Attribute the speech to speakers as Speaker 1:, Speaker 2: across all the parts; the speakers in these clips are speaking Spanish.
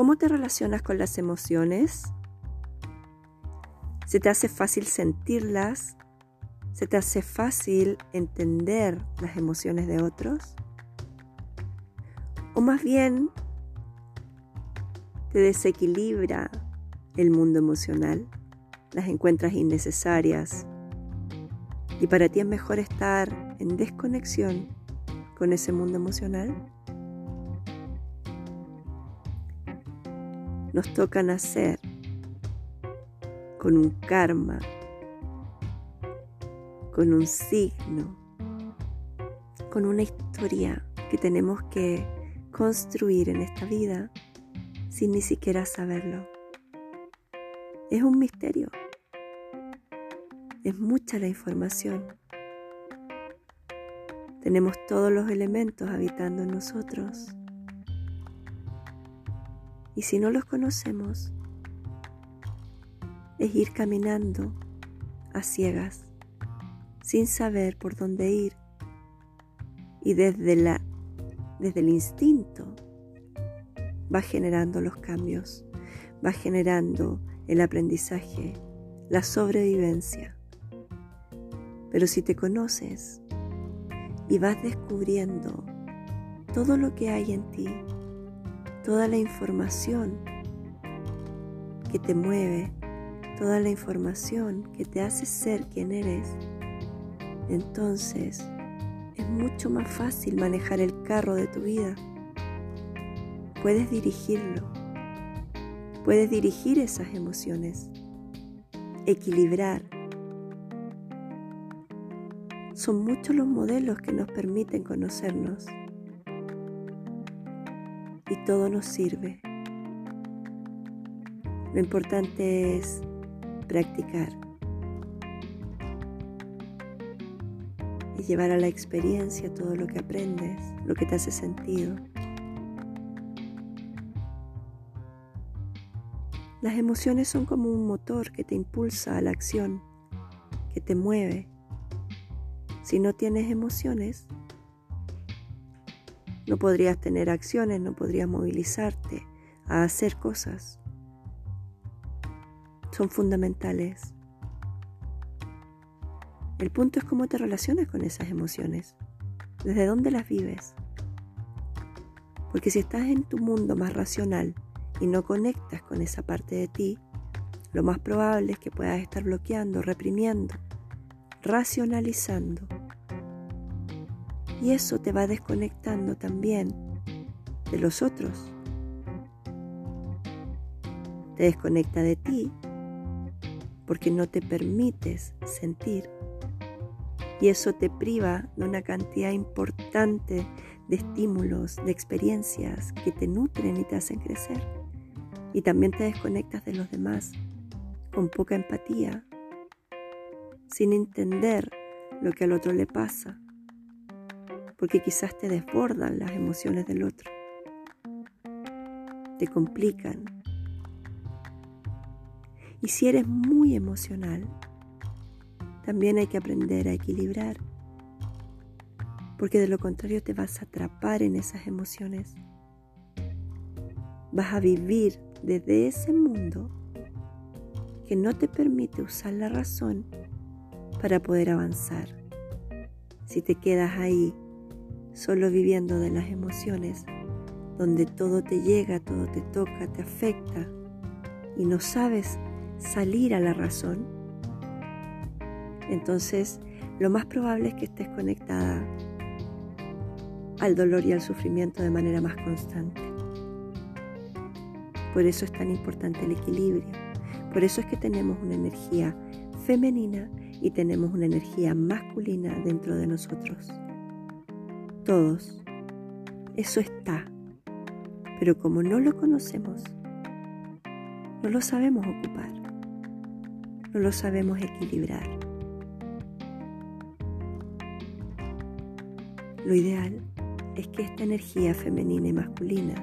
Speaker 1: ¿Cómo te relacionas con las emociones? ¿Se te hace fácil sentirlas? ¿Se te hace fácil entender las emociones de otros? ¿O más bien te desequilibra el mundo emocional? ¿Las encuentras innecesarias? ¿Y para ti es mejor estar en desconexión con ese mundo emocional? Nos toca nacer con un karma, con un signo, con una historia que tenemos que construir en esta vida sin ni siquiera saberlo. Es un misterio. Es mucha la información. Tenemos todos los elementos habitando en nosotros. Y si no los conocemos, es ir caminando a ciegas, sin saber por dónde ir. Y desde, la, desde el instinto va generando los cambios, va generando el aprendizaje, la sobrevivencia. Pero si te conoces y vas descubriendo todo lo que hay en ti, toda la información que te mueve, toda la información que te hace ser quien eres, entonces es mucho más fácil manejar el carro de tu vida. Puedes dirigirlo, puedes dirigir esas emociones, equilibrar. Son muchos los modelos que nos permiten conocernos y todo nos sirve. Lo importante es practicar y llevar a la experiencia todo lo que aprendes, lo que te hace sentido. Las emociones son como un motor que te impulsa a la acción, que te mueve. Si no tienes emociones, no podrías tener acciones, no podrías movilizarte a hacer cosas son fundamentales. El punto es cómo te relacionas con esas emociones, desde dónde las vives. Porque si estás en tu mundo más racional y no conectas con esa parte de ti, lo más probable es que puedas estar bloqueando, reprimiendo, racionalizando. Y eso te va desconectando también de los otros. Te desconecta de ti porque no te permites sentir. Y eso te priva de una cantidad importante de estímulos, de experiencias que te nutren y te hacen crecer. Y también te desconectas de los demás con poca empatía, sin entender lo que al otro le pasa, porque quizás te desbordan las emociones del otro, te complican y si eres muy emocional, también hay que aprender a equilibrar, porque de lo contrario te vas a atrapar en esas emociones. Vas a vivir desde ese mundo que no te permite usar la razón para poder avanzar. Si te quedas ahí solo viviendo de las emociones, donde todo te llega, todo te toca, te afecta y no sabes salir a la razón, entonces lo más probable es que estés conectada al dolor y al sufrimiento de manera más constante. Por eso es tan importante el equilibrio. Por eso es que tenemos una energía femenina y tenemos una energía masculina dentro de nosotros. Todos. Eso está. Pero como no lo conocemos, no lo sabemos ocupar no lo sabemos equilibrar. Lo ideal es que esta energía femenina y masculina,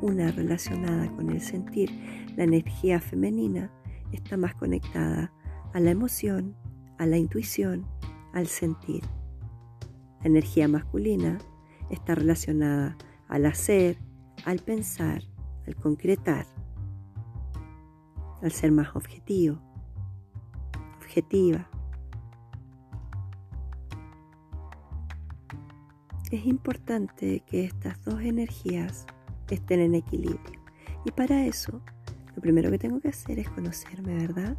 Speaker 1: una relacionada con el sentir, la energía femenina está más conectada a la emoción, a la intuición, al sentir. La energía masculina está relacionada al hacer, al pensar, al concretar, al ser más objetivo, objetiva. Es importante que estas dos energías estén en equilibrio. Y para eso, lo primero que tengo que hacer es conocerme, ¿verdad?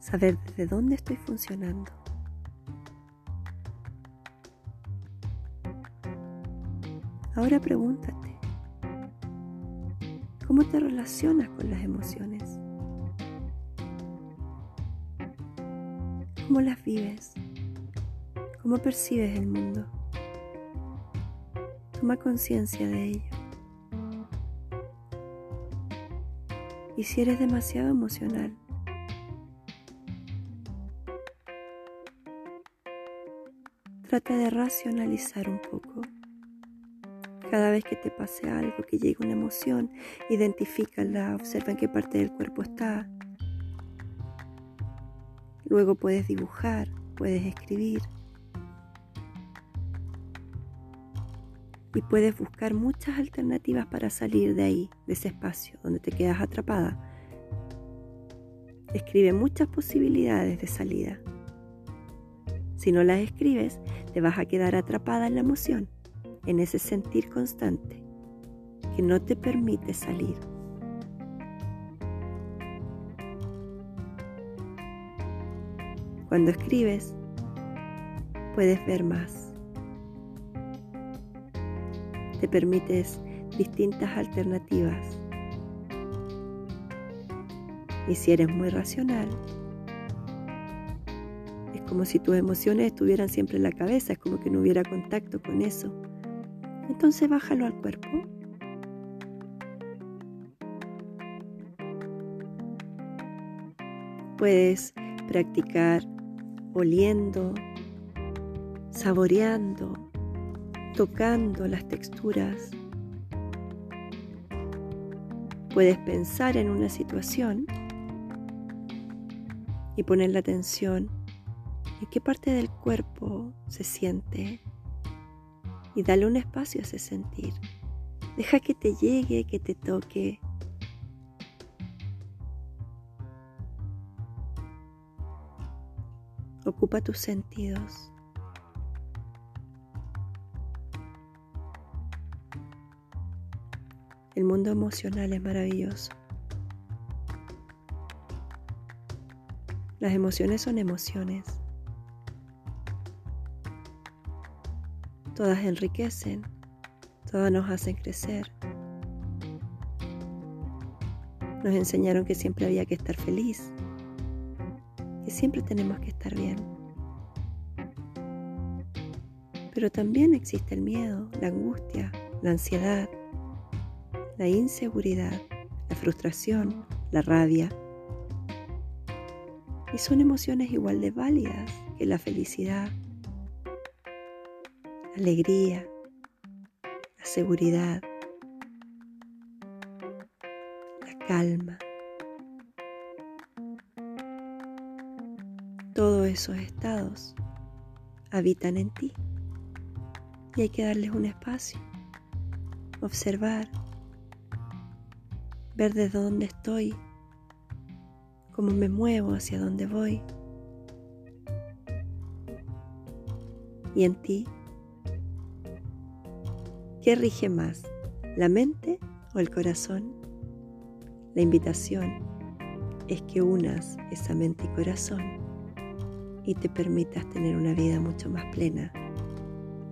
Speaker 1: Saber desde dónde estoy funcionando. Ahora pregúntate, ¿cómo te relacionas con las emociones? ¿Cómo las vives? ¿Cómo percibes el mundo? Toma conciencia de ello. Y si eres demasiado emocional, trata de racionalizar un poco. Cada vez que te pase algo, que llegue una emoción, identifícala, observa en qué parte del cuerpo está. Luego puedes dibujar, puedes escribir. y puedes buscar muchas alternativas para salir de ahí, de ese espacio donde te quedas atrapada. Escribe muchas posibilidades de salida. Si no las escribes, te vas a quedar atrapada en la emoción, en ese sentir constante que no te permite salir. Cuando escribes, puedes ver más te permites distintas alternativas. Y si eres muy racional, es como si tus emociones estuvieran siempre en la cabeza, es como que no hubiera contacto con eso. Entonces bájalo al cuerpo. Puedes practicar oliendo, saboreando, tocando las texturas. Puedes pensar en una situación y poner la atención en qué parte del cuerpo se siente y dale un espacio a ese sentir. Deja que te llegue, que te toque. Ocupa tus sentidos. El mundo emocional es maravilloso. Las emociones son emociones. Todas enriquecen, todas nos hacen crecer. Nos enseñaron que siempre había que estar feliz, que siempre tenemos que estar bien. Pero también existe el miedo, la angustia, la ansiedad, la inseguridad, la frustración, la rabia. Y son emociones igual de válidas que la felicidad, alegría, la seguridad, la calma. Todos esos estados habitan en ti y hay que darles un espacio, observar ver desde dónde estoy, cómo me muevo, hacia dónde voy. ¿Y en ti? ¿Qué rige más, la mente o el corazón? La invitación es que unas esa mente y corazón y te permitas tener una vida mucho más plena,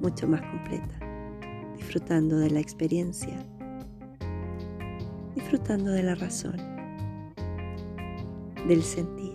Speaker 1: mucho más completa, disfrutando de la experiencia disfrutando de la razón, del sentir.